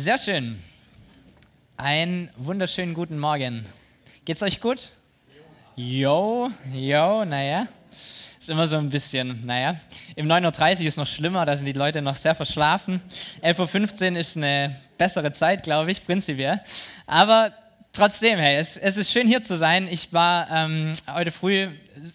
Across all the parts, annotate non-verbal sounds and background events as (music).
Sehr schön. Einen wunderschönen guten Morgen. Geht's euch gut? Jo, jo, naja. Ist immer so ein bisschen, naja. Im 9.30 Uhr ist noch schlimmer, da sind die Leute noch sehr verschlafen. 11.15 Uhr ist eine bessere Zeit, glaube ich, prinzipiell. Aber trotzdem, hey, es, es, ist schön hier zu sein. Ich war ähm, heute früh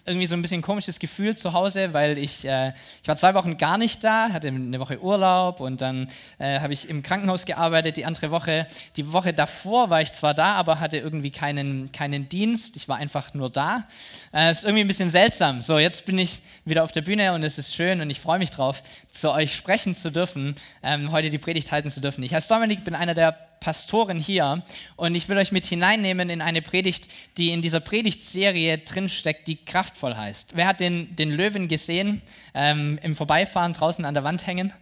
irgendwie so ein bisschen komisches Gefühl zu Hause, weil ich, äh, ich war zwei Wochen gar nicht da, hatte eine Woche Urlaub und dann äh, habe ich im Krankenhaus gearbeitet. Die andere Woche, die Woche davor war ich zwar da, aber hatte irgendwie keinen, keinen Dienst. Ich war einfach nur da. Äh, ist irgendwie ein bisschen seltsam. So, jetzt bin ich wieder auf der Bühne und es ist schön und ich freue mich drauf, zu euch sprechen zu dürfen, ähm, heute die Predigt halten zu dürfen. Ich heiße Dominik, bin einer der Pastoren hier und ich will euch mit hineinnehmen in eine Predigt, die in dieser Predigtserie drinsteckt, die kraftvoll heißt. Wer hat den, den Löwen gesehen ähm, im Vorbeifahren draußen an der Wand hängen?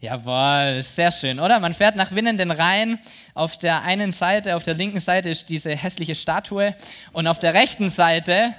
Jawohl, sehr schön, oder? Man fährt nach Winnenden rein. Auf der einen Seite, auf der linken Seite ist diese hässliche Statue und auf der rechten Seite,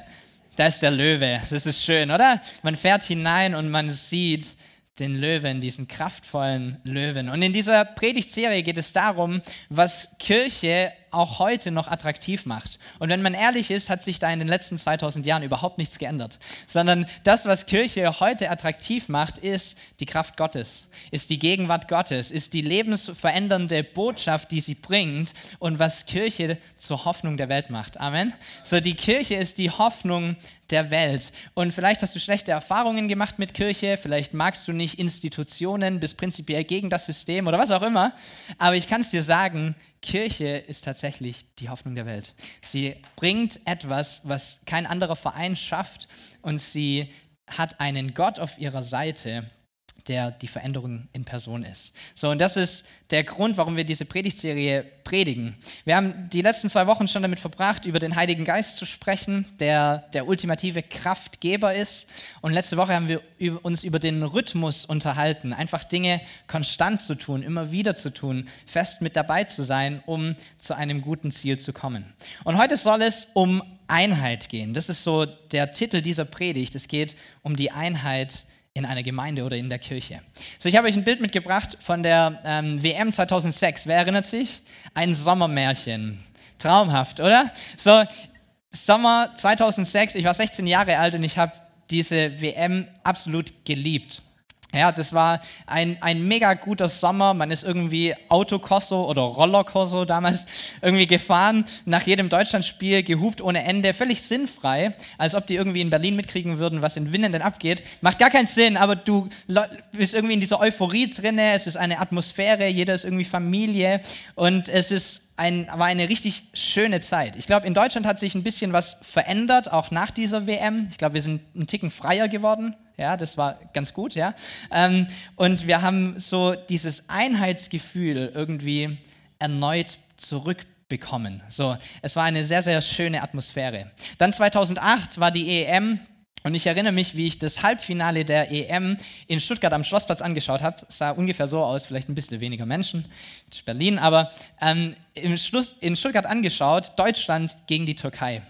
da ist der Löwe. Das ist schön, oder? Man fährt hinein und man sieht den Löwen, diesen kraftvollen Löwen. Und in dieser Predigtserie geht es darum, was Kirche auch heute noch attraktiv macht. Und wenn man ehrlich ist, hat sich da in den letzten 2000 Jahren überhaupt nichts geändert, sondern das, was Kirche heute attraktiv macht, ist die Kraft Gottes, ist die Gegenwart Gottes, ist die lebensverändernde Botschaft, die sie bringt und was Kirche zur Hoffnung der Welt macht. Amen. So, die Kirche ist die Hoffnung der Welt. Und vielleicht hast du schlechte Erfahrungen gemacht mit Kirche, vielleicht magst du nicht Institutionen, bist prinzipiell gegen das System oder was auch immer, aber ich kann es dir sagen, Kirche ist tatsächlich die Hoffnung der Welt. Sie bringt etwas, was kein anderer Verein schafft und sie hat einen Gott auf ihrer Seite, der die Veränderung in Person ist. So, und das ist der Grund, warum wir diese Predigtserie predigen. Wir haben die letzten zwei Wochen schon damit verbracht, über den Heiligen Geist zu sprechen, der der ultimative Kraftgeber ist. Und letzte Woche haben wir uns über den Rhythmus unterhalten, einfach Dinge konstant zu tun, immer wieder zu tun, fest mit dabei zu sein, um zu einem guten Ziel zu kommen. Und heute soll es um Einheit gehen. Das ist so der Titel dieser Predigt. Es geht um die Einheit in einer Gemeinde oder in der Kirche. So, ich habe euch ein Bild mitgebracht von der ähm, WM 2006. Wer erinnert sich? Ein Sommermärchen. Traumhaft, oder? So, Sommer 2006, ich war 16 Jahre alt und ich habe diese WM absolut geliebt. Ja, das war ein, ein mega guter Sommer. Man ist irgendwie Autokorso oder Rollerkorso damals (laughs) irgendwie gefahren, nach jedem Deutschlandspiel gehupt ohne Ende, völlig sinnfrei, als ob die irgendwie in Berlin mitkriegen würden, was in Winnen denn abgeht. Macht gar keinen Sinn, aber du bist irgendwie in dieser Euphorie drinne. Es ist eine Atmosphäre, jeder ist irgendwie Familie und es ist ein, war eine richtig schöne Zeit. Ich glaube, in Deutschland hat sich ein bisschen was verändert, auch nach dieser WM. Ich glaube, wir sind einen Ticken freier geworden. Ja, das war ganz gut, ja. Ähm, und wir haben so dieses Einheitsgefühl irgendwie erneut zurückbekommen. So, es war eine sehr, sehr schöne Atmosphäre. Dann 2008 war die EM und ich erinnere mich, wie ich das Halbfinale der EM in Stuttgart am Schlossplatz angeschaut habe. Sah ungefähr so aus, vielleicht ein bisschen weniger Menschen, Berlin, aber ähm, in Stuttgart angeschaut, Deutschland gegen die Türkei.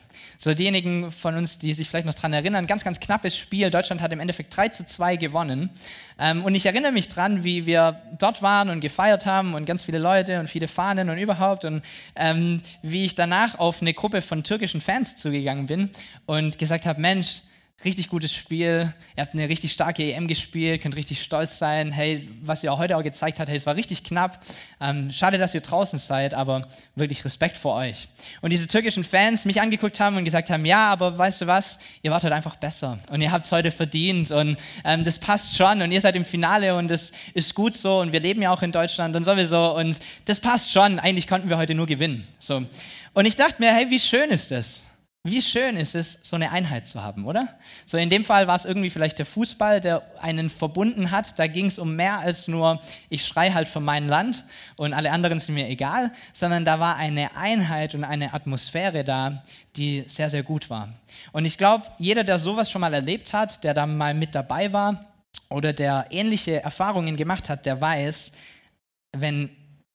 So diejenigen von uns, die sich vielleicht noch daran erinnern, ganz, ganz knappes Spiel. Deutschland hat im Endeffekt 3 zu 2 gewonnen. Ähm, und ich erinnere mich dran, wie wir dort waren und gefeiert haben und ganz viele Leute und viele Fahnen und überhaupt. Und ähm, wie ich danach auf eine Gruppe von türkischen Fans zugegangen bin und gesagt habe, Mensch, richtig gutes Spiel. Ihr habt eine richtig starke EM gespielt, könnt richtig stolz sein. Hey, was ihr auch heute auch gezeigt habt, hey, es war richtig knapp. Ähm, schade, dass ihr draußen seid, aber wirklich Respekt vor euch. Und diese türkischen Fans mich angeguckt haben und gesagt haben, ja, aber weißt du was, ihr wart heute einfach besser und ihr habt es heute verdient und ähm, das passt schon und ihr seid im Finale und das ist gut so und wir leben ja auch in Deutschland und sowieso und das passt schon. Eigentlich konnten wir heute nur gewinnen. So. Und ich dachte mir, hey, wie schön ist das? Wie schön ist es, so eine Einheit zu haben, oder? So in dem Fall war es irgendwie vielleicht der Fußball, der einen verbunden hat. Da ging es um mehr als nur, ich schrei halt für mein Land und alle anderen sind mir egal, sondern da war eine Einheit und eine Atmosphäre da, die sehr, sehr gut war. Und ich glaube, jeder, der sowas schon mal erlebt hat, der da mal mit dabei war oder der ähnliche Erfahrungen gemacht hat, der weiß, wenn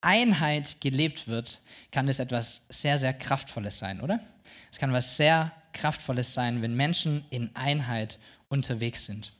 Einheit gelebt wird, kann das etwas sehr, sehr Kraftvolles sein, oder? Es kann was sehr Kraftvolles sein, wenn Menschen in Einheit unterwegs sind.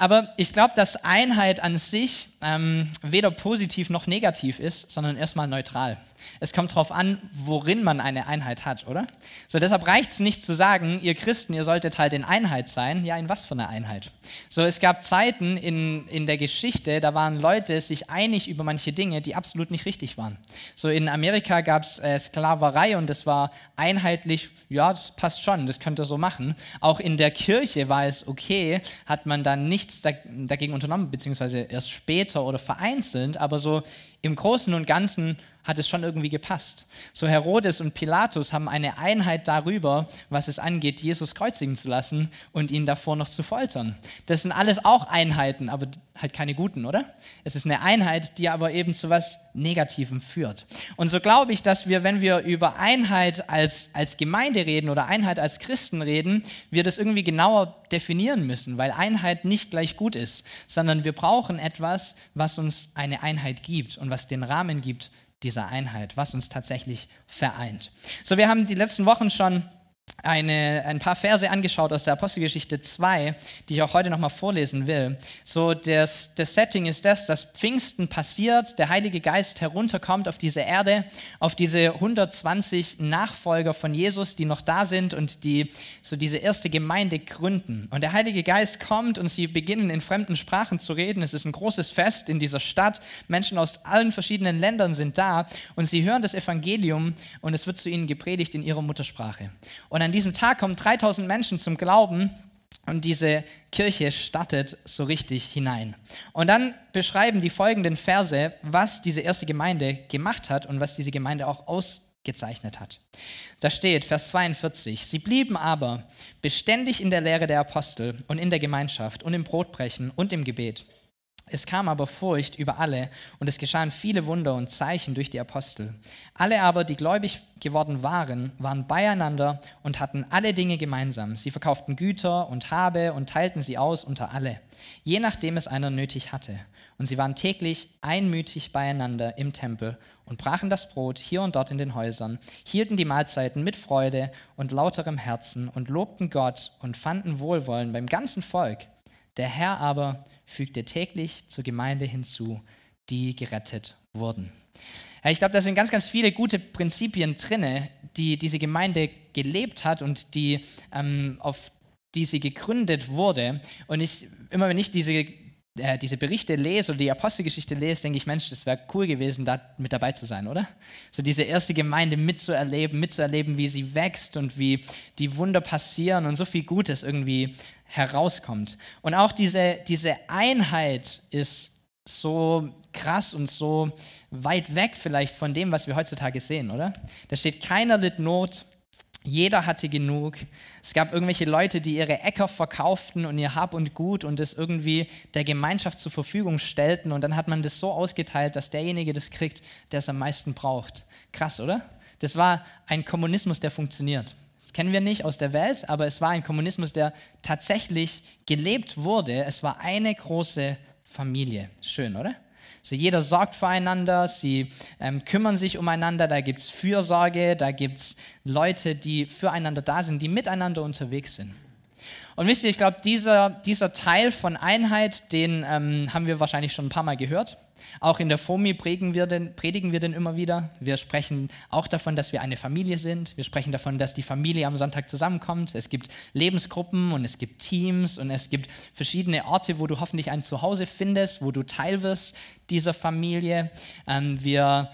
Aber ich glaube, dass Einheit an sich ähm, weder positiv noch negativ ist, sondern erstmal neutral. Es kommt darauf an, worin man eine Einheit hat, oder? So, deshalb reicht es nicht zu sagen, ihr Christen, ihr solltet halt in Einheit sein. Ja, in was für eine Einheit? So, es gab Zeiten in, in der Geschichte, da waren Leute sich einig über manche Dinge, die absolut nicht richtig waren. So, in Amerika gab es äh, Sklaverei und das war einheitlich, ja, das passt schon, das könnt ihr so machen. Auch in der Kirche war es okay, hat man dann nichts dagegen unternommen, beziehungsweise erst später oder vereinzelt, aber so im Großen und Ganzen hat es schon irgendwie gepasst. So Herodes und Pilatus haben eine Einheit darüber, was es angeht, Jesus kreuzigen zu lassen und ihn davor noch zu foltern. Das sind alles auch Einheiten, aber halt keine guten, oder? Es ist eine Einheit, die aber eben zu was Negativem führt. Und so glaube ich, dass wir, wenn wir über Einheit als, als Gemeinde reden oder Einheit als Christen reden, wir das irgendwie genauer definieren müssen, weil Einheit nicht gleich gut ist, sondern wir brauchen etwas, was uns eine Einheit gibt und was den Rahmen gibt dieser Einheit, was uns tatsächlich vereint. So, wir haben die letzten Wochen schon eine, ein paar Verse angeschaut aus der Apostelgeschichte 2, die ich auch heute nochmal vorlesen will. So, das, das Setting ist das, dass Pfingsten passiert, der Heilige Geist herunterkommt auf diese Erde, auf diese 120 Nachfolger von Jesus, die noch da sind und die so diese erste Gemeinde gründen. Und der Heilige Geist kommt und sie beginnen in fremden Sprachen zu reden. Es ist ein großes Fest in dieser Stadt. Menschen aus allen verschiedenen Ländern sind da und sie hören das Evangelium und es wird zu ihnen gepredigt in ihrer Muttersprache. Und an diesem Tag kommen 3000 Menschen zum Glauben und diese Kirche startet so richtig hinein. Und dann beschreiben die folgenden Verse, was diese erste Gemeinde gemacht hat und was diese Gemeinde auch ausgezeichnet hat. Da steht, Vers 42, sie blieben aber beständig in der Lehre der Apostel und in der Gemeinschaft und im Brotbrechen und im Gebet. Es kam aber Furcht über alle und es geschahen viele Wunder und Zeichen durch die Apostel. Alle aber, die gläubig geworden waren, waren beieinander und hatten alle Dinge gemeinsam. Sie verkauften Güter und Habe und teilten sie aus unter alle, je nachdem es einer nötig hatte. Und sie waren täglich einmütig beieinander im Tempel und brachen das Brot hier und dort in den Häusern, hielten die Mahlzeiten mit Freude und lauterem Herzen und lobten Gott und fanden Wohlwollen beim ganzen Volk. Der Herr aber fügte täglich zur Gemeinde hinzu, die gerettet wurden. Ich glaube, da sind ganz, ganz viele gute Prinzipien drin, die diese Gemeinde gelebt hat und die, ähm, auf die sie gegründet wurde. Und ich, immer wenn ich diese, äh, diese Berichte lese oder die Apostelgeschichte lese, denke ich, Mensch, das wäre cool gewesen, da mit dabei zu sein, oder? So diese erste Gemeinde mitzuerleben, mitzuerleben, wie sie wächst und wie die Wunder passieren und so viel Gutes irgendwie herauskommt. Und auch diese, diese Einheit ist so krass und so weit weg vielleicht von dem, was wir heutzutage sehen, oder? Da steht, keiner litt Not, jeder hatte genug. Es gab irgendwelche Leute, die ihre Äcker verkauften und ihr Hab und Gut und das irgendwie der Gemeinschaft zur Verfügung stellten. Und dann hat man das so ausgeteilt, dass derjenige das kriegt, der es am meisten braucht. Krass, oder? Das war ein Kommunismus, der funktioniert. Das kennen wir nicht aus der Welt, aber es war ein Kommunismus, der tatsächlich gelebt wurde. Es war eine große Familie. Schön, oder? So jeder sorgt füreinander, sie ähm, kümmern sich umeinander, da gibt es Fürsorge, da gibt es Leute, die füreinander da sind, die miteinander unterwegs sind. Und wisst ihr, ich glaube, dieser, dieser Teil von Einheit, den ähm, haben wir wahrscheinlich schon ein paar Mal gehört. Auch in der FOMI predigen wir, den, predigen wir den immer wieder. Wir sprechen auch davon, dass wir eine Familie sind. Wir sprechen davon, dass die Familie am Sonntag zusammenkommt. Es gibt Lebensgruppen und es gibt Teams und es gibt verschiedene Orte, wo du hoffentlich ein Zuhause findest, wo du Teil wirst dieser Familie. Ähm, wir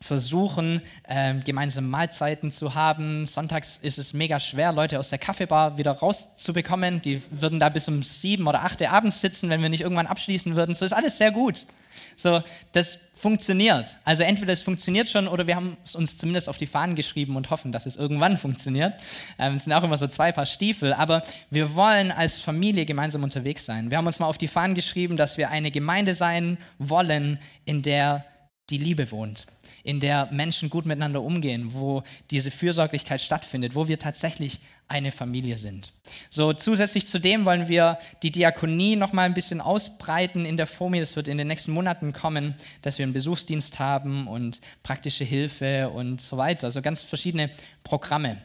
versuchen, äh, gemeinsame Mahlzeiten zu haben. Sonntags ist es mega schwer, Leute aus der Kaffeebar wieder rauszubekommen. Die würden da bis um sieben oder acht abends sitzen, wenn wir nicht irgendwann abschließen würden. So ist alles sehr gut. So, das funktioniert. Also entweder es funktioniert schon oder wir haben es uns zumindest auf die Fahnen geschrieben und hoffen, dass es irgendwann funktioniert. Ähm, es sind auch immer so zwei Paar Stiefel, aber wir wollen als Familie gemeinsam unterwegs sein. Wir haben uns mal auf die Fahnen geschrieben, dass wir eine Gemeinde sein wollen, in der die Liebe wohnt, in der Menschen gut miteinander umgehen, wo diese Fürsorglichkeit stattfindet, wo wir tatsächlich eine Familie sind. So zusätzlich zu dem wollen wir die Diakonie noch mal ein bisschen ausbreiten in der FOMI. Das wird in den nächsten Monaten kommen, dass wir einen Besuchsdienst haben und praktische Hilfe und so weiter. Also ganz verschiedene Programme.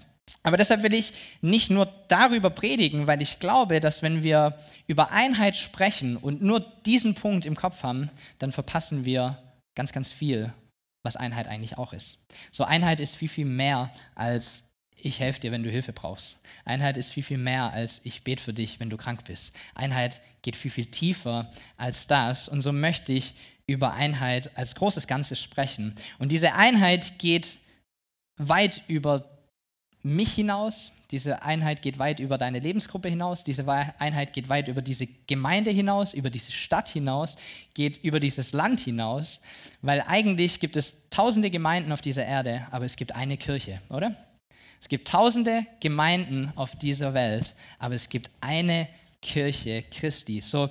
Aber deshalb will ich nicht nur darüber predigen, weil ich glaube, dass wenn wir über Einheit sprechen und nur diesen Punkt im Kopf haben, dann verpassen wir ganz, ganz viel, was Einheit eigentlich auch ist. So Einheit ist viel, viel mehr als ich helfe dir, wenn du Hilfe brauchst. Einheit ist viel, viel mehr als ich bete für dich, wenn du krank bist. Einheit geht viel, viel tiefer als das. Und so möchte ich über Einheit als großes Ganzes sprechen. Und diese Einheit geht weit über mich hinaus. Diese Einheit geht weit über deine Lebensgruppe hinaus. Diese Einheit geht weit über diese Gemeinde hinaus, über diese Stadt hinaus, geht über dieses Land hinaus. Weil eigentlich gibt es tausende Gemeinden auf dieser Erde, aber es gibt eine Kirche, oder? Es gibt tausende Gemeinden auf dieser Welt, aber es gibt eine Kirche Christi. So,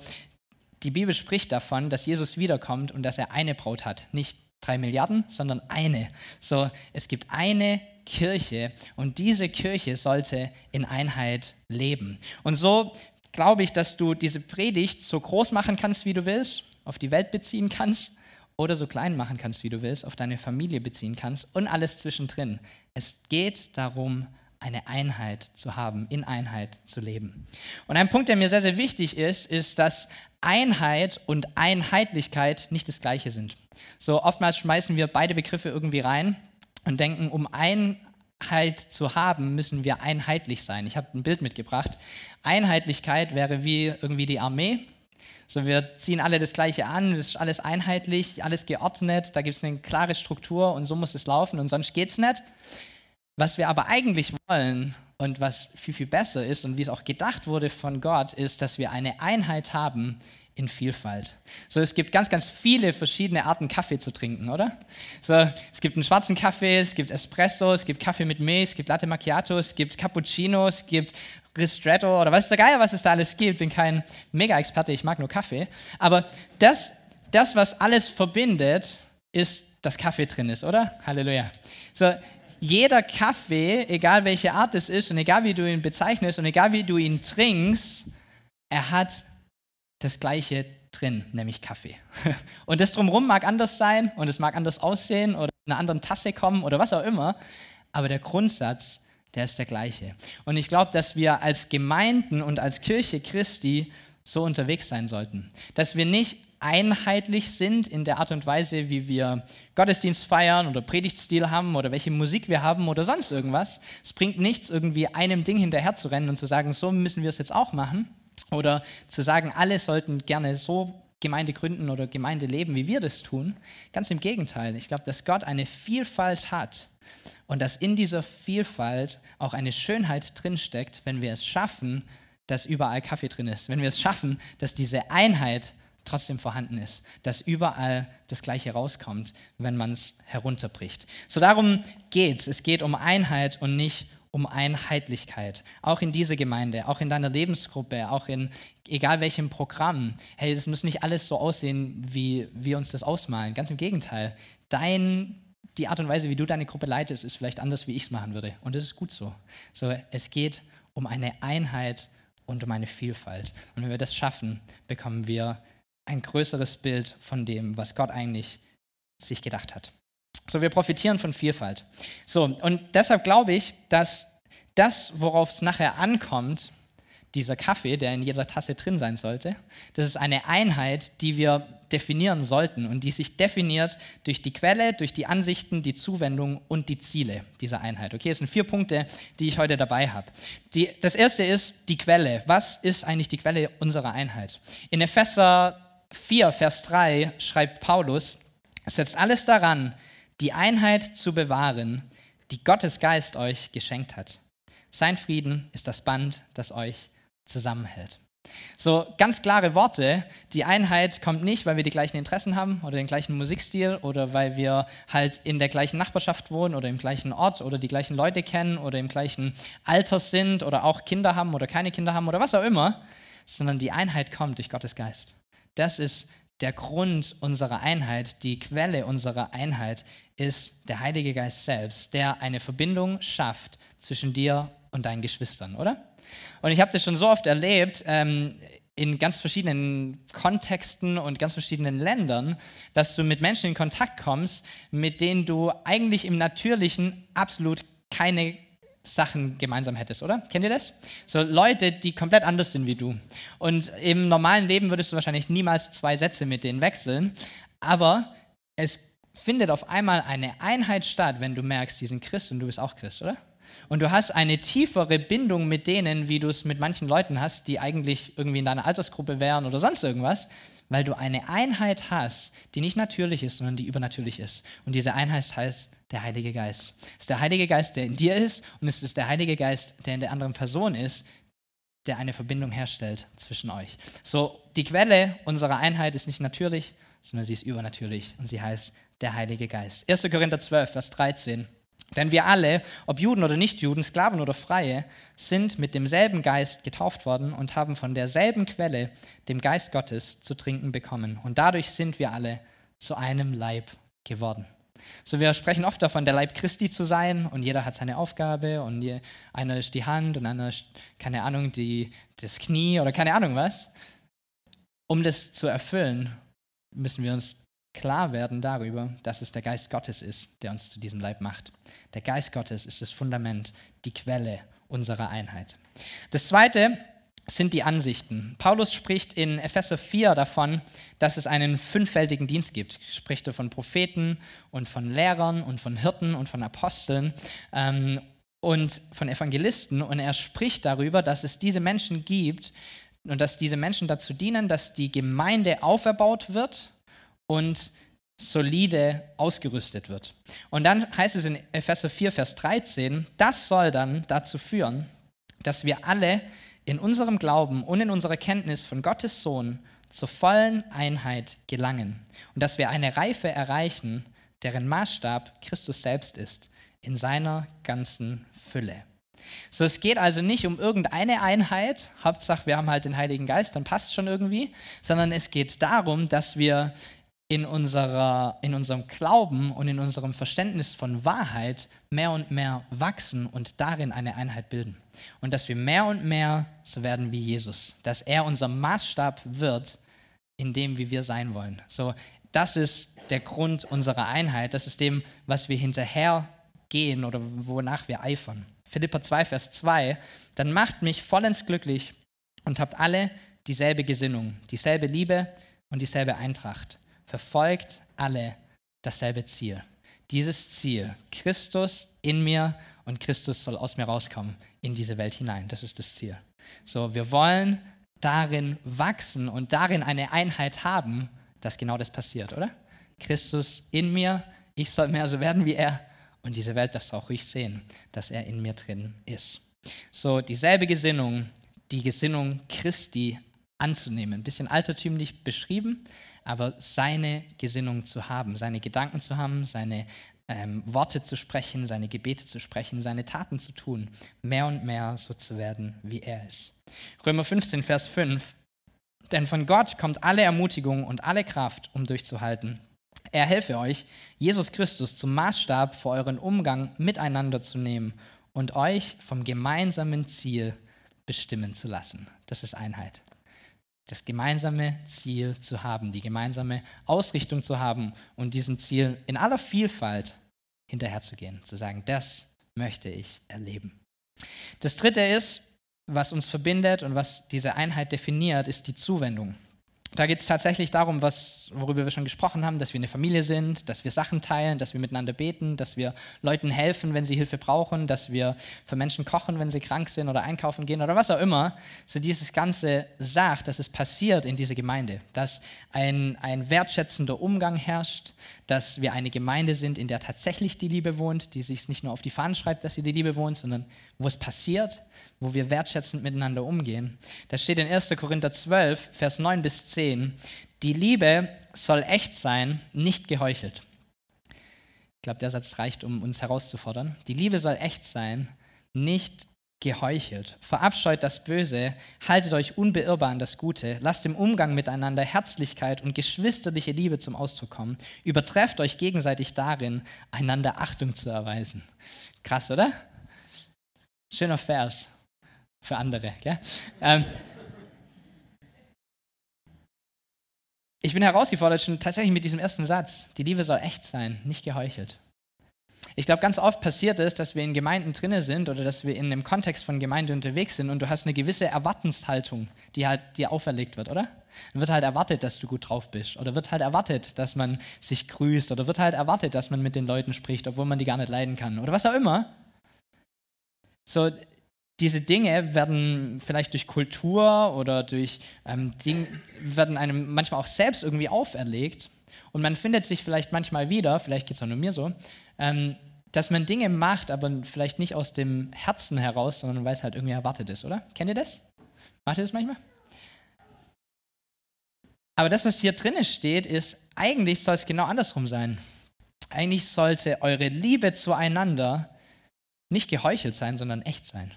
die Bibel spricht davon, dass Jesus wiederkommt und dass er eine Braut hat. Nicht drei Milliarden, sondern eine. So, es gibt eine Kirche und diese Kirche sollte in Einheit leben. Und so glaube ich, dass du diese Predigt so groß machen kannst, wie du willst, auf die Welt beziehen kannst oder so klein machen kannst, wie du willst, auf deine Familie beziehen kannst und alles zwischendrin. Es geht darum, eine Einheit zu haben, in Einheit zu leben. Und ein Punkt, der mir sehr, sehr wichtig ist, ist, dass Einheit und Einheitlichkeit nicht das gleiche sind. So oftmals schmeißen wir beide Begriffe irgendwie rein und denken, um Einheit zu haben, müssen wir einheitlich sein. Ich habe ein Bild mitgebracht. Einheitlichkeit wäre wie irgendwie die Armee. So, wir ziehen alle das Gleiche an, es ist alles einheitlich, alles geordnet, da gibt es eine klare Struktur und so muss es laufen und sonst geht es nicht. Was wir aber eigentlich wollen und was viel, viel besser ist und wie es auch gedacht wurde von Gott, ist, dass wir eine Einheit haben in Vielfalt. So, es gibt ganz, ganz viele verschiedene Arten, Kaffee zu trinken, oder? So, es gibt einen schwarzen Kaffee, es gibt Espresso, es gibt Kaffee mit Milch, es gibt Latte Macchiato, es gibt Cappuccino, es gibt Ristretto oder was ist der Geier, was es da alles gibt. Bin kein Mega-Experte, ich mag nur Kaffee. Aber das, das, was alles verbindet, ist, dass Kaffee drin ist, oder? Halleluja. So, jeder Kaffee, egal welche Art es ist und egal wie du ihn bezeichnest und egal wie du ihn trinkst, er hat das Gleiche drin, nämlich Kaffee. (laughs) Und das drumherum mag anders sein und es mag anders aussehen oder in einer anderen Tasse kommen oder was auch immer, aber der Grundsatz, der ist der gleiche. Und ich glaube, dass wir als Gemeinden und als Kirche Christi so unterwegs sein sollten, dass wir nicht einheitlich sind in der Art und Weise, wie wir Gottesdienst feiern oder Predigtstil haben oder welche Musik wir haben oder sonst irgendwas. Es bringt nichts, irgendwie einem Ding hinterher zu rennen und zu sagen, so müssen wir es jetzt auch machen. Oder zu sagen, alle sollten gerne so Gemeinde gründen oder Gemeinde leben, wie wir das tun. Ganz im Gegenteil. Ich glaube, dass Gott eine Vielfalt hat und dass in dieser Vielfalt auch eine Schönheit drinsteckt, wenn wir es schaffen, dass überall Kaffee drin ist. Wenn wir es schaffen, dass diese Einheit trotzdem vorhanden ist, dass überall das Gleiche rauskommt, wenn man es herunterbricht. So darum geht es. Es geht um Einheit und nicht um Einheitlichkeit. Auch in dieser Gemeinde, auch in deiner Lebensgruppe, auch in egal welchem Programm. Hey, es muss nicht alles so aussehen, wie wir uns das ausmalen. Ganz im Gegenteil. Dein, die Art und Weise, wie du deine Gruppe leitest, ist vielleicht anders, wie ich es machen würde. Und das ist gut so. So, es geht um eine Einheit und um eine Vielfalt. Und wenn wir das schaffen, bekommen wir ein größeres Bild von dem, was Gott eigentlich sich gedacht hat. So, wir profitieren von Vielfalt. So, und deshalb glaube ich, dass das, worauf es nachher ankommt, dieser Kaffee, der in jeder Tasse drin sein sollte, das ist eine Einheit, die wir definieren sollten und die sich definiert durch die Quelle, durch die Ansichten, die Zuwendung und die Ziele dieser Einheit. Okay, es sind vier Punkte, die ich heute dabei habe. Das erste ist die Quelle. Was ist eigentlich die Quelle unserer Einheit? In Epheser 4, Vers 3 schreibt Paulus, setzt alles daran, die Einheit zu bewahren, die Gottes Geist euch geschenkt hat. Sein Frieden ist das Band, das euch zusammenhält. So ganz klare Worte. Die Einheit kommt nicht, weil wir die gleichen Interessen haben oder den gleichen Musikstil oder weil wir halt in der gleichen Nachbarschaft wohnen oder im gleichen Ort oder die gleichen Leute kennen oder im gleichen Alter sind oder auch Kinder haben oder keine Kinder haben oder was auch immer, sondern die Einheit kommt durch Gottes Geist. Das ist der Grund unserer Einheit, die Quelle unserer Einheit ist der Heilige Geist selbst, der eine Verbindung schafft zwischen dir und deinen Geschwistern, oder? Und ich habe das schon so oft erlebt, ähm, in ganz verschiedenen Kontexten und ganz verschiedenen Ländern, dass du mit Menschen in Kontakt kommst, mit denen du eigentlich im Natürlichen absolut keine Sachen gemeinsam hättest, oder? Kennt ihr das? So Leute, die komplett anders sind wie du. Und im normalen Leben würdest du wahrscheinlich niemals zwei Sätze mit denen wechseln, aber es findet auf einmal eine Einheit statt, wenn du merkst, die sind Christ und du bist auch Christ, oder? Und du hast eine tiefere Bindung mit denen, wie du es mit manchen Leuten hast, die eigentlich irgendwie in deiner Altersgruppe wären oder sonst irgendwas, weil du eine Einheit hast, die nicht natürlich ist, sondern die übernatürlich ist. Und diese Einheit heißt der Heilige Geist. Es ist der Heilige Geist, der in dir ist und es ist der Heilige Geist, der in der anderen Person ist, der eine Verbindung herstellt zwischen euch. So, die Quelle unserer Einheit ist nicht natürlich, sondern sie ist übernatürlich und sie heißt der Heilige Geist. 1. Korinther 12, Vers 13. Denn wir alle, ob Juden oder Nichtjuden, Sklaven oder Freie, sind mit demselben Geist getauft worden und haben von derselben Quelle, dem Geist Gottes, zu trinken bekommen. Und dadurch sind wir alle zu einem Leib geworden. So, wir sprechen oft davon, der Leib Christi zu sein und jeder hat seine Aufgabe und einer ist die Hand und einer ist, keine Ahnung, die, das Knie oder keine Ahnung was. Um das zu erfüllen, müssen wir uns klar werden darüber, dass es der Geist Gottes ist, der uns zu diesem Leib macht. Der Geist Gottes ist das Fundament, die Quelle unserer Einheit. Das Zweite sind die Ansichten. Paulus spricht in Epheser 4 davon, dass es einen fünffältigen Dienst gibt. Er spricht von Propheten und von Lehrern und von Hirten und von Aposteln ähm, und von Evangelisten. Und er spricht darüber, dass es diese Menschen gibt und dass diese Menschen dazu dienen, dass die Gemeinde auferbaut wird und solide ausgerüstet wird. Und dann heißt es in Epheser 4, Vers 13, das soll dann dazu führen, dass wir alle in unserem Glauben und in unserer Kenntnis von Gottes Sohn zur vollen Einheit gelangen und dass wir eine Reife erreichen, deren Maßstab Christus selbst ist, in seiner ganzen Fülle. So, es geht also nicht um irgendeine Einheit, Hauptsache wir haben halt den Heiligen Geist, dann passt schon irgendwie, sondern es geht darum, dass wir in, unserer, in unserem Glauben und in unserem Verständnis von Wahrheit mehr und mehr wachsen und darin eine Einheit bilden. Und dass wir mehr und mehr so werden wie Jesus. Dass er unser Maßstab wird in dem, wie wir sein wollen. So, das ist der Grund unserer Einheit. Das ist dem, was wir hinterher gehen oder wonach wir eifern. Philippa 2, Vers 2. Dann macht mich vollends glücklich und habt alle dieselbe Gesinnung, dieselbe Liebe und dieselbe Eintracht verfolgt alle dasselbe Ziel. Dieses Ziel, Christus in mir und Christus soll aus mir rauskommen in diese Welt hinein. Das ist das Ziel. So, wir wollen darin wachsen und darin eine Einheit haben, dass genau das passiert, oder? Christus in mir, ich soll mehr so werden wie er und diese Welt darf es auch ruhig sehen, dass er in mir drin ist. So, dieselbe Gesinnung, die Gesinnung Christi anzunehmen. Ein bisschen altertümlich beschrieben, aber seine Gesinnung zu haben, seine Gedanken zu haben, seine ähm, Worte zu sprechen, seine Gebete zu sprechen, seine Taten zu tun, mehr und mehr so zu werden, wie er ist. Römer 15, Vers 5. Denn von Gott kommt alle Ermutigung und alle Kraft, um durchzuhalten. Er helfe euch, Jesus Christus zum Maßstab für euren Umgang miteinander zu nehmen und euch vom gemeinsamen Ziel bestimmen zu lassen. Das ist Einheit das gemeinsame Ziel zu haben, die gemeinsame Ausrichtung zu haben und diesem Ziel in aller Vielfalt hinterherzugehen, zu sagen, das möchte ich erleben. Das Dritte ist, was uns verbindet und was diese Einheit definiert, ist die Zuwendung. Da geht es tatsächlich darum, was, worüber wir schon gesprochen haben, dass wir eine Familie sind, dass wir Sachen teilen, dass wir miteinander beten, dass wir Leuten helfen, wenn sie Hilfe brauchen, dass wir für Menschen kochen, wenn sie krank sind oder einkaufen gehen oder was auch immer. So dieses Ganze sagt, dass es passiert in dieser Gemeinde, dass ein, ein wertschätzender Umgang herrscht, dass wir eine Gemeinde sind, in der tatsächlich die Liebe wohnt, die sich nicht nur auf die Fahnen schreibt, dass sie die Liebe wohnt, sondern wo es passiert, wo wir wertschätzend miteinander umgehen. Da steht in 1. Korinther 12, Vers 9 bis 10, die Liebe soll echt sein, nicht geheuchelt. Ich glaube, der Satz reicht, um uns herauszufordern. Die Liebe soll echt sein, nicht geheuchelt. Verabscheut das Böse, haltet euch unbeirrbar an das Gute, lasst im Umgang miteinander Herzlichkeit und geschwisterliche Liebe zum Ausdruck kommen. Übertrefft euch gegenseitig darin, einander Achtung zu erweisen. Krass, oder? Schöner Vers für andere. Ähm, ich bin herausgefordert schon tatsächlich mit diesem ersten Satz. Die Liebe soll echt sein, nicht geheuchelt. Ich glaube, ganz oft passiert es, dass wir in Gemeinden drinne sind oder dass wir in einem Kontext von Gemeinde unterwegs sind und du hast eine gewisse Erwartenshaltung, die halt dir auferlegt wird, oder? Dann wird halt erwartet, dass du gut drauf bist oder wird halt erwartet, dass man sich grüßt oder wird halt erwartet, dass man mit den Leuten spricht, obwohl man die gar nicht leiden kann oder was auch immer. So, diese Dinge werden vielleicht durch Kultur oder durch ähm, Ding, werden einem manchmal auch selbst irgendwie auferlegt und man findet sich vielleicht manchmal wieder, vielleicht geht es auch nur mir so, ähm, dass man Dinge macht, aber vielleicht nicht aus dem Herzen heraus, sondern weil es halt irgendwie erwartet ist, oder? Kennt ihr das? Macht ihr das manchmal? Aber das, was hier drin steht, ist, eigentlich soll es genau andersrum sein. Eigentlich sollte eure Liebe zueinander nicht geheuchelt sein, sondern echt sein.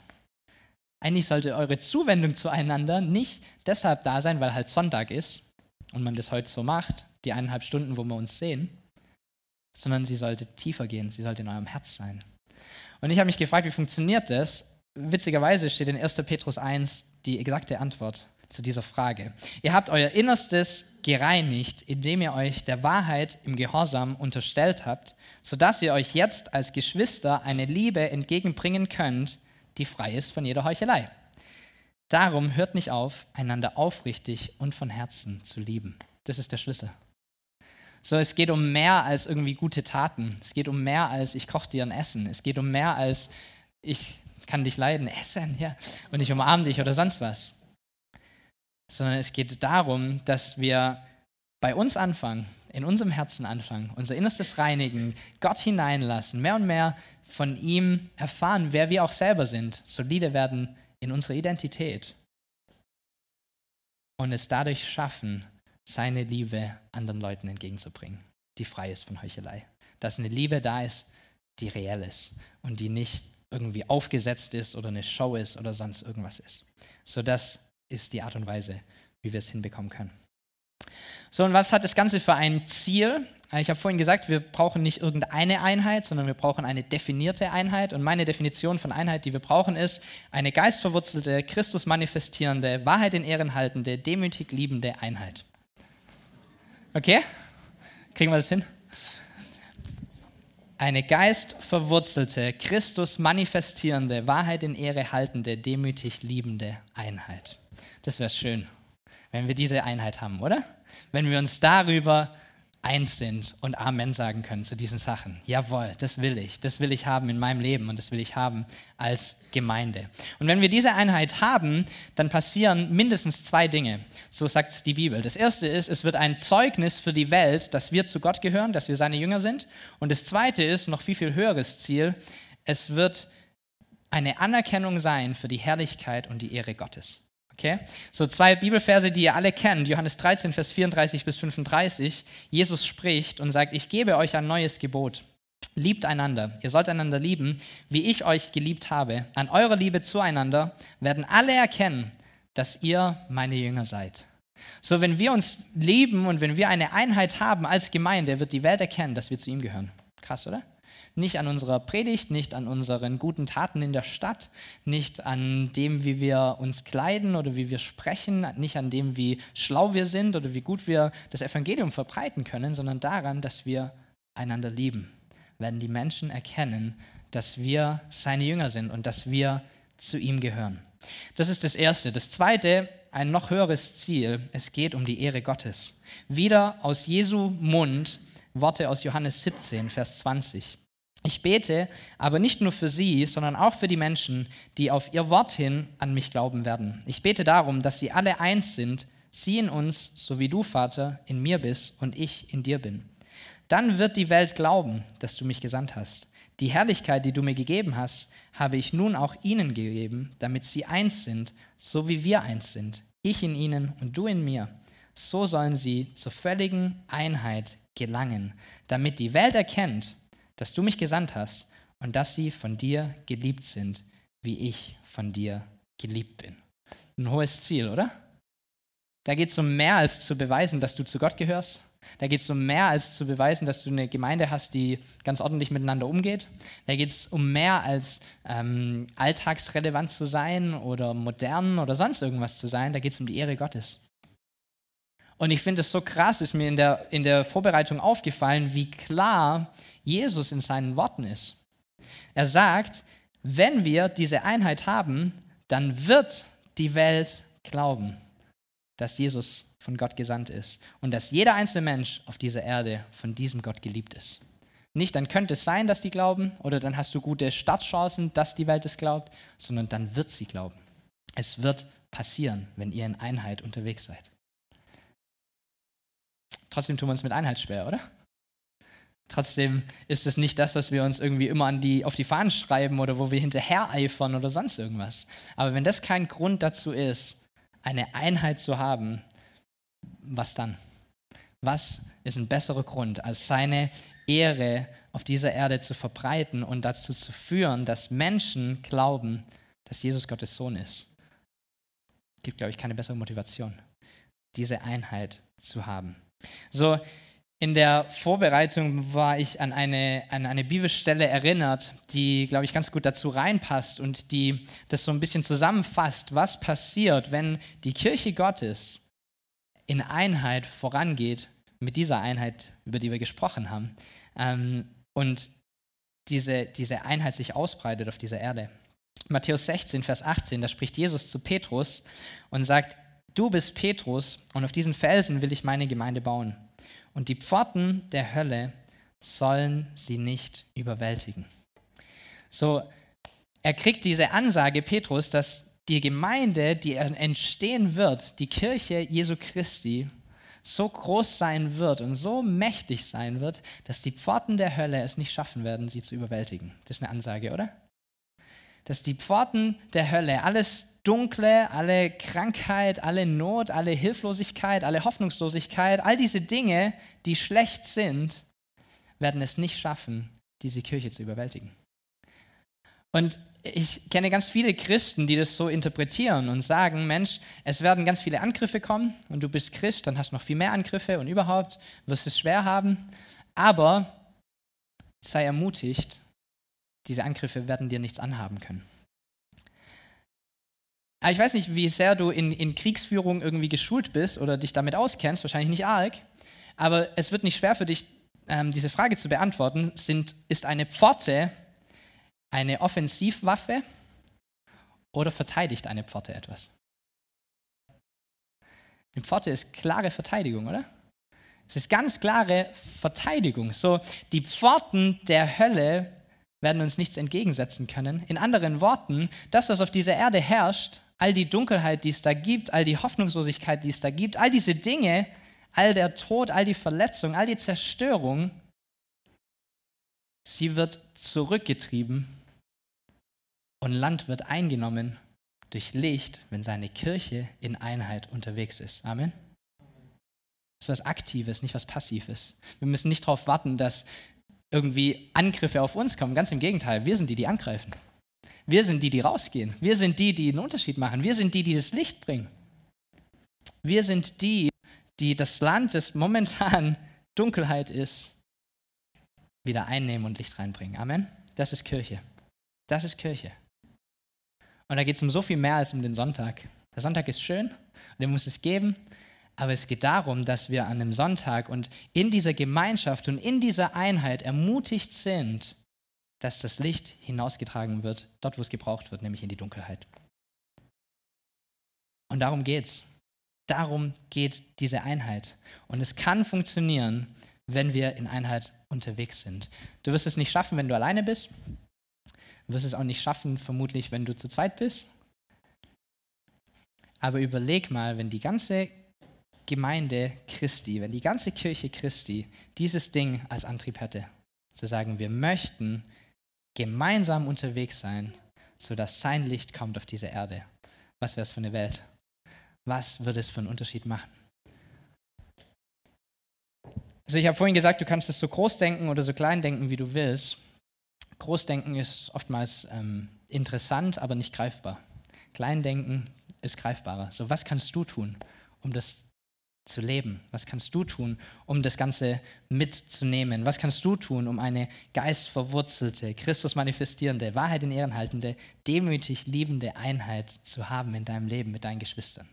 Eigentlich sollte eure Zuwendung zueinander nicht deshalb da sein, weil halt Sonntag ist und man das heute so macht, die eineinhalb Stunden, wo wir uns sehen, sondern sie sollte tiefer gehen, sie sollte in eurem Herz sein. Und ich habe mich gefragt, wie funktioniert das? Witzigerweise steht in 1. Petrus 1 die exakte Antwort zu dieser Frage. Ihr habt euer Innerstes gereinigt, indem ihr euch der Wahrheit im Gehorsam unterstellt habt, sodass ihr euch jetzt als Geschwister eine Liebe entgegenbringen könnt, die frei ist von jeder Heuchelei. Darum hört nicht auf, einander aufrichtig und von Herzen zu lieben. Das ist der Schlüssel. So, es geht um mehr als irgendwie gute Taten. Es geht um mehr als ich koche dir ein Essen. Es geht um mehr als ich kann dich leiden, essen, ja, und ich umarme dich oder sonst was. Sondern es geht darum, dass wir bei uns anfangen, in unserem Herzen anfangen, unser Innerstes reinigen, Gott hineinlassen, mehr und mehr von ihm erfahren, wer wir auch selber sind, solide werden in unserer Identität und es dadurch schaffen, seine Liebe anderen Leuten entgegenzubringen, die frei ist von Heuchelei. Dass eine Liebe da ist, die reell ist und die nicht irgendwie aufgesetzt ist oder eine Show ist oder sonst irgendwas ist. So das ist die Art und Weise, wie wir es hinbekommen können. So, und was hat das Ganze für ein Ziel? Ich habe vorhin gesagt, wir brauchen nicht irgendeine Einheit, sondern wir brauchen eine definierte Einheit. Und meine Definition von Einheit, die wir brauchen, ist eine geistverwurzelte, Christus manifestierende, Wahrheit in Ehren haltende, demütig liebende Einheit. Okay? Kriegen wir das hin? Eine geistverwurzelte, Christus manifestierende, Wahrheit in Ehre haltende, demütig liebende Einheit. Das wäre schön, wenn wir diese Einheit haben, oder? Wenn wir uns darüber eins sind und Amen sagen können zu diesen Sachen. Jawohl, das will ich. Das will ich haben in meinem Leben und das will ich haben als Gemeinde. Und wenn wir diese Einheit haben, dann passieren mindestens zwei Dinge. So sagt es die Bibel. Das erste ist, es wird ein Zeugnis für die Welt, dass wir zu Gott gehören, dass wir seine Jünger sind. Und das zweite ist, noch viel, viel höheres Ziel, es wird eine Anerkennung sein für die Herrlichkeit und die Ehre Gottes. Okay? So zwei Bibelverse, die ihr alle kennt. Johannes 13, Vers 34 bis 35. Jesus spricht und sagt, ich gebe euch ein neues Gebot. Liebt einander. Ihr sollt einander lieben, wie ich euch geliebt habe. An eurer Liebe zueinander werden alle erkennen, dass ihr meine Jünger seid. So, wenn wir uns lieben und wenn wir eine Einheit haben als Gemeinde, wird die Welt erkennen, dass wir zu ihm gehören. Krass, oder? Nicht an unserer Predigt, nicht an unseren guten Taten in der Stadt, nicht an dem, wie wir uns kleiden oder wie wir sprechen, nicht an dem, wie schlau wir sind oder wie gut wir das Evangelium verbreiten können, sondern daran, dass wir einander lieben. Werden die Menschen erkennen, dass wir seine Jünger sind und dass wir zu ihm gehören. Das ist das Erste. Das Zweite, ein noch höheres Ziel. Es geht um die Ehre Gottes. Wieder aus Jesu Mund Worte aus Johannes 17, Vers 20. Ich bete aber nicht nur für sie, sondern auch für die Menschen, die auf ihr Wort hin an mich glauben werden. Ich bete darum, dass sie alle eins sind, sie in uns, so wie du, Vater, in mir bist und ich in dir bin. Dann wird die Welt glauben, dass du mich gesandt hast. Die Herrlichkeit, die du mir gegeben hast, habe ich nun auch ihnen gegeben, damit sie eins sind, so wie wir eins sind. Ich in ihnen und du in mir. So sollen sie zur völligen Einheit gelangen, damit die Welt erkennt, dass du mich gesandt hast und dass sie von dir geliebt sind, wie ich von dir geliebt bin. Ein hohes Ziel, oder? Da geht es um mehr als zu beweisen, dass du zu Gott gehörst. Da geht es um mehr als zu beweisen, dass du eine Gemeinde hast, die ganz ordentlich miteinander umgeht. Da geht es um mehr als ähm, alltagsrelevant zu sein oder modern oder sonst irgendwas zu sein. Da geht es um die Ehre Gottes. Und ich finde es so krass, ist mir in der, in der Vorbereitung aufgefallen, wie klar Jesus in seinen Worten ist. Er sagt, wenn wir diese Einheit haben, dann wird die Welt glauben, dass Jesus von Gott gesandt ist und dass jeder einzelne Mensch auf dieser Erde von diesem Gott geliebt ist. Nicht, dann könnte es sein, dass die glauben oder dann hast du gute Startchancen, dass die Welt es glaubt, sondern dann wird sie glauben. Es wird passieren, wenn ihr in Einheit unterwegs seid. Trotzdem tun wir uns mit Einheit schwer, oder? Trotzdem ist es nicht das, was wir uns irgendwie immer an die, auf die Fahnen schreiben oder wo wir hinterher eifern oder sonst irgendwas. Aber wenn das kein Grund dazu ist, eine Einheit zu haben, was dann? Was ist ein besserer Grund, als seine Ehre auf dieser Erde zu verbreiten und dazu zu führen, dass Menschen glauben, dass Jesus Gottes Sohn ist? Es gibt, glaube ich, keine bessere Motivation, diese Einheit zu haben. So, in der Vorbereitung war ich an eine, an eine Bibelstelle erinnert, die, glaube ich, ganz gut dazu reinpasst und die das so ein bisschen zusammenfasst, was passiert, wenn die Kirche Gottes in Einheit vorangeht, mit dieser Einheit, über die wir gesprochen haben, ähm, und diese, diese Einheit sich ausbreitet auf dieser Erde. Matthäus 16, Vers 18, da spricht Jesus zu Petrus und sagt, du bist Petrus und auf diesen Felsen will ich meine Gemeinde bauen und die Pforten der Hölle sollen sie nicht überwältigen. So, er kriegt diese Ansage, Petrus, dass die Gemeinde, die entstehen wird, die Kirche Jesu Christi, so groß sein wird und so mächtig sein wird, dass die Pforten der Hölle es nicht schaffen werden, sie zu überwältigen. Das ist eine Ansage, oder? Dass die Pforten der Hölle, alles Dunkle, alle Krankheit, alle Not, alle Hilflosigkeit, alle Hoffnungslosigkeit, all diese Dinge, die schlecht sind, werden es nicht schaffen, diese Kirche zu überwältigen. Und ich kenne ganz viele Christen, die das so interpretieren und sagen, Mensch, es werden ganz viele Angriffe kommen und du bist Christ, dann hast du noch viel mehr Angriffe und überhaupt wirst es schwer haben. Aber sei ermutigt, diese Angriffe werden dir nichts anhaben können. Aber ich weiß nicht, wie sehr du in, in Kriegsführung irgendwie geschult bist oder dich damit auskennst, wahrscheinlich nicht arg, aber es wird nicht schwer für dich, ähm, diese Frage zu beantworten. Sind, ist eine Pforte eine Offensivwaffe oder verteidigt eine Pforte etwas? Eine Pforte ist klare Verteidigung, oder? Es ist ganz klare Verteidigung. So, die Pforten der Hölle werden uns nichts entgegensetzen können. In anderen Worten, das, was auf dieser Erde herrscht, all die Dunkelheit, die es da gibt, all die Hoffnungslosigkeit, die es da gibt, all diese Dinge, all der Tod, all die Verletzung, all die Zerstörung, sie wird zurückgetrieben und Land wird eingenommen durch Licht, wenn seine Kirche in Einheit unterwegs ist. Amen. Das ist was Aktives, nicht was Passives. Wir müssen nicht darauf warten, dass irgendwie Angriffe auf uns kommen. Ganz im Gegenteil, wir sind die, die angreifen. Wir sind die, die rausgehen. Wir sind die, die einen Unterschied machen. Wir sind die, die das Licht bringen. Wir sind die, die das Land, das momentan (laughs) Dunkelheit ist, wieder einnehmen und Licht reinbringen. Amen. Das ist Kirche. Das ist Kirche. Und da geht es um so viel mehr als um den Sonntag. Der Sonntag ist schön und den muss es geben, aber es geht darum, dass wir an einem Sonntag und in dieser Gemeinschaft und in dieser Einheit ermutigt sind, dass das Licht hinausgetragen wird, dort, wo es gebraucht wird, nämlich in die Dunkelheit. Und darum geht's. Darum geht diese Einheit. Und es kann funktionieren, wenn wir in Einheit unterwegs sind. Du wirst es nicht schaffen, wenn du alleine bist. Du wirst es auch nicht schaffen, vermutlich, wenn du zu zweit bist. Aber überleg mal, wenn die ganze Gemeinde Christi, wenn die ganze Kirche Christi dieses Ding als Antrieb hätte, zu sagen, wir möchten gemeinsam unterwegs sein, sodass sein Licht kommt auf diese Erde. Was wäre es für eine Welt? Was würde es für einen Unterschied machen? Also ich habe vorhin gesagt, du kannst es so groß denken oder so klein denken, wie du willst. Großdenken ist oftmals ähm, interessant, aber nicht greifbar. Kleindenken ist greifbarer. So, was kannst du tun, um das zu leben? Was kannst du tun, um das Ganze mitzunehmen? Was kannst du tun, um eine geistverwurzelte, Christus manifestierende, Wahrheit in Ehren haltende, demütig liebende Einheit zu haben in deinem Leben mit deinen Geschwistern?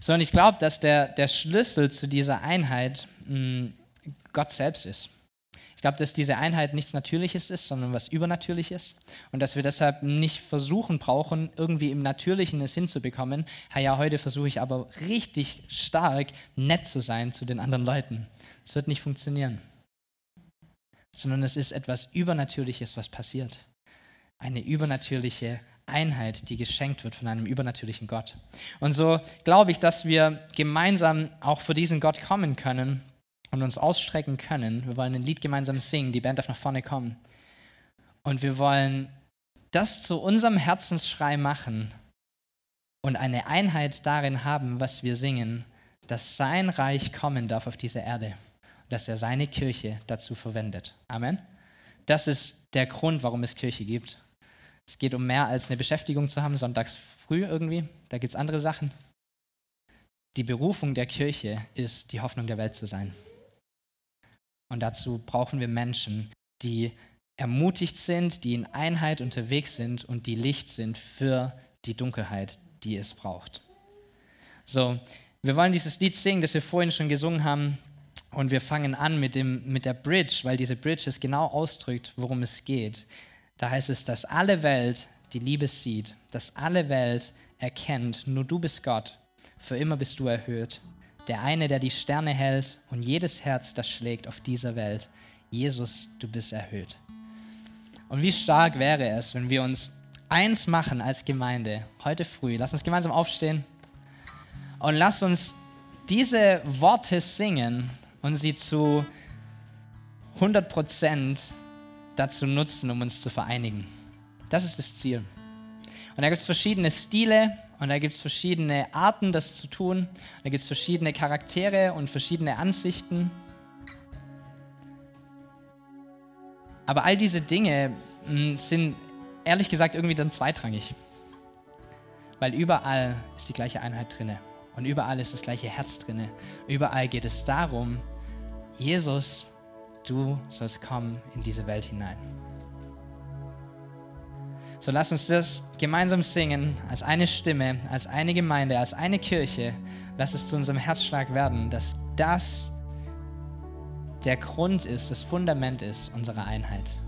Sondern ich glaube, dass der, der Schlüssel zu dieser Einheit mh, hm, Gott selbst ist. Ich glaube, dass diese Einheit nichts Natürliches ist, sondern was Übernatürliches. Und dass wir deshalb nicht versuchen brauchen, irgendwie im Natürlichen es hinzubekommen. Ha, ja, heute versuche ich aber richtig stark nett zu sein zu den anderen Leuten. Es wird nicht funktionieren. Sondern es ist etwas Übernatürliches, was passiert. Eine übernatürliche Einheit, die geschenkt wird von einem übernatürlichen Gott. Und so glaube ich, dass wir gemeinsam auch vor diesen Gott kommen können und uns ausstrecken können. Wir wollen ein Lied gemeinsam singen, die Band darf nach vorne kommen. Und wir wollen das zu unserem Herzensschrei machen und eine Einheit darin haben, was wir singen, dass sein Reich kommen darf auf diese Erde und dass er seine Kirche dazu verwendet. Amen. Das ist der Grund, warum es Kirche gibt. Es geht um mehr als eine Beschäftigung zu haben, sonntags früh irgendwie. Da gibt es andere Sachen. Die Berufung der Kirche ist, die Hoffnung der Welt zu sein. Und dazu brauchen wir Menschen, die ermutigt sind, die in Einheit unterwegs sind und die Licht sind für die Dunkelheit, die es braucht. So, wir wollen dieses Lied singen, das wir vorhin schon gesungen haben. Und wir fangen an mit, dem, mit der Bridge, weil diese Bridge es genau ausdrückt, worum es geht. Da heißt es, dass alle Welt die Liebe sieht, dass alle Welt erkennt, nur du bist Gott, für immer bist du erhöht. Der eine, der die Sterne hält und jedes Herz, das schlägt auf dieser Welt. Jesus, du bist erhöht. Und wie stark wäre es, wenn wir uns eins machen als Gemeinde heute früh. Lass uns gemeinsam aufstehen und lass uns diese Worte singen und sie zu 100 Prozent dazu nutzen, um uns zu vereinigen. Das ist das Ziel. Und da gibt es verschiedene Stile und da gibt es verschiedene Arten, das zu tun. Da gibt es verschiedene Charaktere und verschiedene Ansichten. Aber all diese Dinge hm, sind ehrlich gesagt irgendwie dann zweitrangig. Weil überall ist die gleiche Einheit drinne und überall ist das gleiche Herz drinne. Überall geht es darum, Jesus du sollst kommen in diese Welt hinein. So lass uns das gemeinsam singen, als eine Stimme, als eine Gemeinde, als eine Kirche. Lass es zu unserem Herzschlag werden, dass das der Grund ist, das Fundament ist unserer Einheit.